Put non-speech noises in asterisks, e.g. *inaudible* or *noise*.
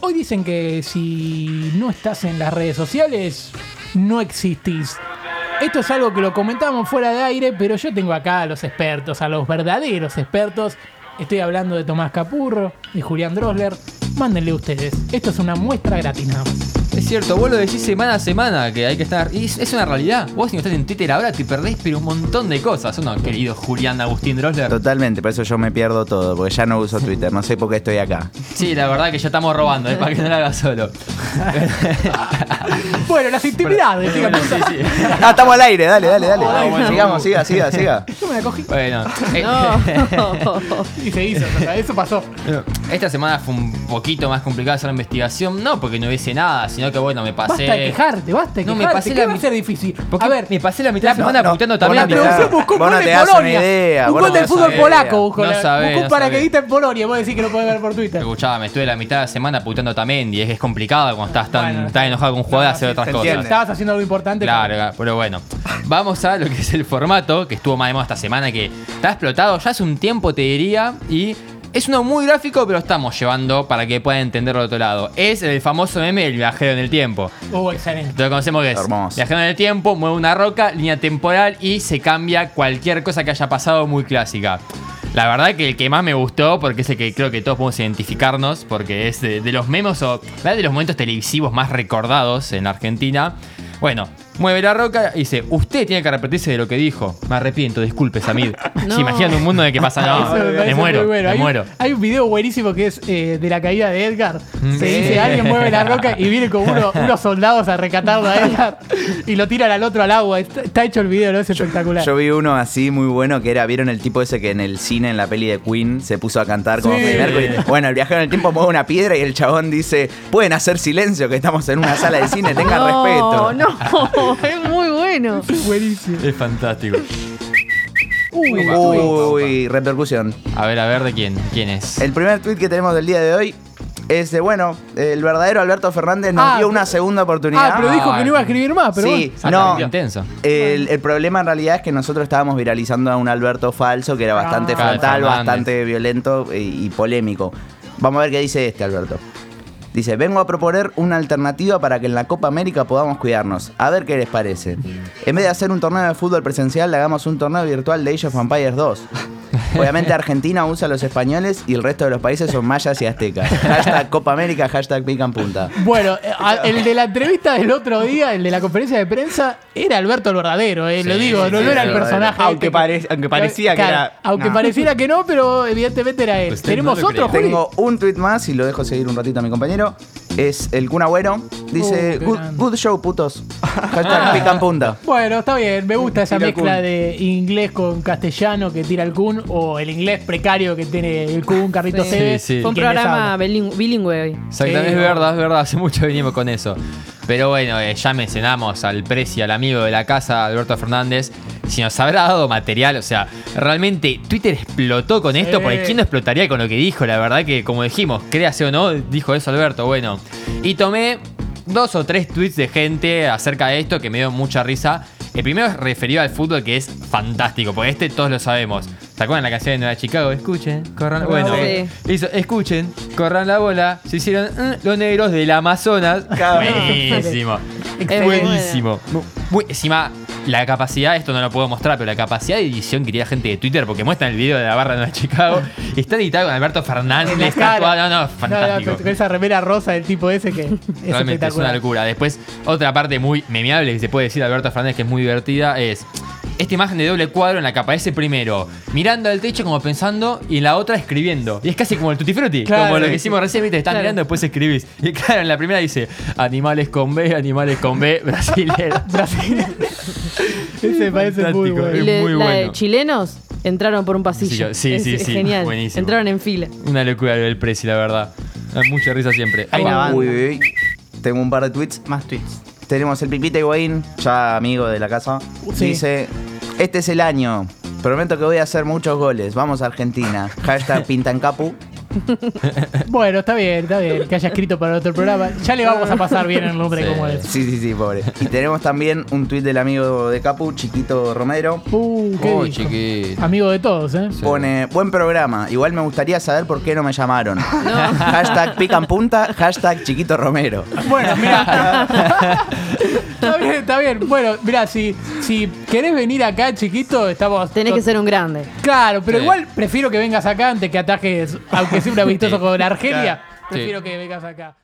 hoy dicen que si no estás en las redes sociales, no existís. Esto es algo que lo comentamos fuera de aire, pero yo tengo acá a los expertos, a los verdaderos expertos. Estoy hablando de Tomás Capurro y Julián Drosler. Mándenle ustedes. Esto es una muestra gratis nada más. Es cierto, vos lo decís semana a semana que hay que estar. Y es, es una realidad. Vos si no estás en Twitter ahora te perdés pero un montón de cosas. ¿o no, querido Julián Agustín Drosler? Totalmente, por eso yo me pierdo todo, porque ya no uso Twitter, no sé por qué estoy acá. Sí, la verdad que ya estamos robando, ¿eh? para que no lo hagas solo. *laughs* Bueno, las intimidades, Bueno, sí, sí. *laughs* Ah, estamos al aire, dale, dale, dale. Ah, bueno. Sigamos, siga, siga, siga. Yo me la cogí Bueno, *laughs* eh, No. y se hizo. o sea, eso pasó. Esta semana fue un poquito más complicada hacer la investigación. No porque no hubiese nada, sino que bueno, me pasé. Basta de quejarte, basta de No, me pasé ¿Qué la va a ser difícil? Porque A ver, me pasé la mitad de la semana puteando también. no te la producción buscó un gol de Polonia. idea, un gol del fútbol polaco buscó. No sabés, buscó un paracaidista en Polonia. Vos decís que lo podés ver por Twitter. Escuchame, estuve la mitad de la semana puteando también y es, es complicado cuando estás tan, tan enojado con un jugador hacer otras cosas. Estabas haciendo algo importante. Claro, pero bueno. Vamos a lo que es el formato, que estuvo más de moda esta semana, que está explotado ya hace un tiempo, te diría, y es uno muy gráfico, pero estamos llevando para que puedan entenderlo de otro lado. Es el famoso meme del viajero en el tiempo. Oh, excelente. Lo conocemos que es Hermoso. viajero en el tiempo, mueve una roca, línea temporal y se cambia cualquier cosa que haya pasado muy clásica. La verdad que el que más me gustó, porque es el que creo que todos podemos identificarnos, porque es de, de los memes o ¿verdad? de los momentos televisivos más recordados en Argentina. Bueno, mueve la roca y dice, usted tiene que arrepentirse de lo que dijo. Me arrepiento, disculpe, Samid. No. Se imaginan un mundo en el que pasa, no, *laughs* Eso me muero, bueno. me hay, muero. Un, hay un video buenísimo que es eh, de la caída de Edgar. Mm. Se Sí. dice, alguien mueve la roca y viene con uno- *laughs* unos soldados a rescatarlo a Edgar y lo tiran al otro al agua. Está, está hecho el video, ¿no? Es espectacular. Yo vi uno así muy bueno que era, ¿vieron el tipo ese que en el cine, en la peli de Queen, se puso a cantar como Sí. Mercury? Bueno, el viajero en el tiempo mueve una piedra y el chabón dice, pueden hacer silencio que estamos en una sala de cine, tengan *laughs* no, respeto. No, *laughs* es muy bueno. *laughs* Buenísimo. Es fantástico. Uy, Uy, repercusión. A ver, a ver, ¿de quién? ¿Quién es? El primer tweet que tenemos del día de hoy es de, bueno, el verdadero Alberto Fernández nos Ah, dio una pero- segunda oportunidad. Ah, pero dijo que no iba a escribir más, pero sí, bueno. no. Intenso. El, el problema en realidad es que nosotros estábamos viralizando a un Alberto falso que era bastante Ah. frontal, Fernández. bastante violento y, y polémico. Vamos a ver qué dice este Alberto. Dice, vengo a proponer una alternativa para que en la Copa América podamos cuidarnos. A ver qué les parece. En vez de hacer un torneo de fútbol presencial, hagamos un torneo virtual de Age of Empires 2. Obviamente Argentina usa a los españoles y el resto de los países son mayas y aztecas. *laughs* Hashtag Copa América, hashtag pica en punta. Bueno, eh, a- el de la entrevista del otro día, el de la conferencia de prensa, era Alberto el verdadero, eh, lo Sí, digo, no, sí, no era el personaje. Aunque este pare- aunque parecía que era- Aunque no. pareciera que no, pero evidentemente era él. Usted ¿Tenemos no otro? Tengo un tweet más y lo dejo seguir un ratito a mi compañero. Es el Kun Agüero. Dice, Uh, good, good show, putos. *laughs* Hashtag pica en punta. Bueno, está bien, me gusta esa Tira el mezcla Kun. de inglés con castellano que tira el Kun o el inglés precario que tiene el Kun, Carrito Sí. Cebes. Sí, Fue un les programa habla. bilingüe, bilingüe hoy. Exactamente, es verdad, es verdad. Hace mucho venimos con eso. Pero bueno, eh, ya mencionamos al Prezi, al amigo de la casa, Alberto Fernández. Si nos habrá dado material, o sea, realmente Twitter explotó con esto, porque ¿quién no explotaría con lo que dijo? La verdad que, como dijimos, créase o no, dijo eso Alberto. Bueno, y tomé dos o tres tweets de gente acerca de esto que me dio mucha risa. El primero es referido al fútbol, que es fantástico, porque este todos lo sabemos. ¿Se acuerdan la canción de Nueva Chicago? Escuchen, corran. Bueno, Sí. hizo, escuchen, corran la bola. Se hicieron "Mm", los negros del Amazonas. Buenísimo. *laughs* Excelente. Buenísimo. Muy- encima, la capacidad, esto no lo puedo mostrar, pero la capacidad de edición que tiene gente de Twitter, porque muestran el video de la barra de Nueva Chicago, *laughs* está editado con Alberto Fernández, está actuado- no, no, No, no, fantástico. con, esa remera rosa del tipo ese que es Realmente es una locura. Después, otra parte muy memeable que se puede decir de Alberto Fernández que es muy divertida es esta imagen de doble cuadro en la que aparece primero mirando al techo como pensando y en la otra escribiendo. Y es casi como el Tutti Frutti, Claro. como lo que hicimos recién, viste, estás Claro. mirando después escribís. Y claro, en la primera dice animales con B, animales con B, *laughs* brasilero. Brasil. ese me parece muy Fantástico. bueno. Es Le- muy la de bueno. chilenos entraron por un pasillo. Sí, Es- sí, es sí, Genial. buenísimo. Entraron en fila. Una locura el Prezi, la verdad. Da mucha risa siempre. Hay una banda. Uy, uy, uy. Tengo un par de tweets. Más tweets. Tenemos el Pipita Higuaín, ya amigo de la casa. Sí. Dice, este es el año. Prometo que voy a hacer muchos goles. Vamos a Argentina. Hashtag *laughs* Pintancapu. *laughs* Bueno, está bien, está bien que haya escrito para otro programa. Ya le vamos a pasar bien el nombre Sí. como es. Sí, sí, sí, pobre. Y tenemos también un tuit del amigo de Capu, Chiquito Romero. Uh, qué Oh, chiquito. Amigo de todos, ¿eh? Sí. Pone, buen programa. Igual me gustaría saber por qué no me llamaron. *laughs* hashtag pican punta, hashtag Chiquito Romero. Bueno, *laughs* mira. está bien, está bien. Bueno, mira, si, si querés venir acá, chiquito, estamos. Tenés que ser un grande. Claro, pero Sí. igual prefiero que vengas acá antes que atajes, aunque un amistoso con Argelia. Prefiero que vengas acá.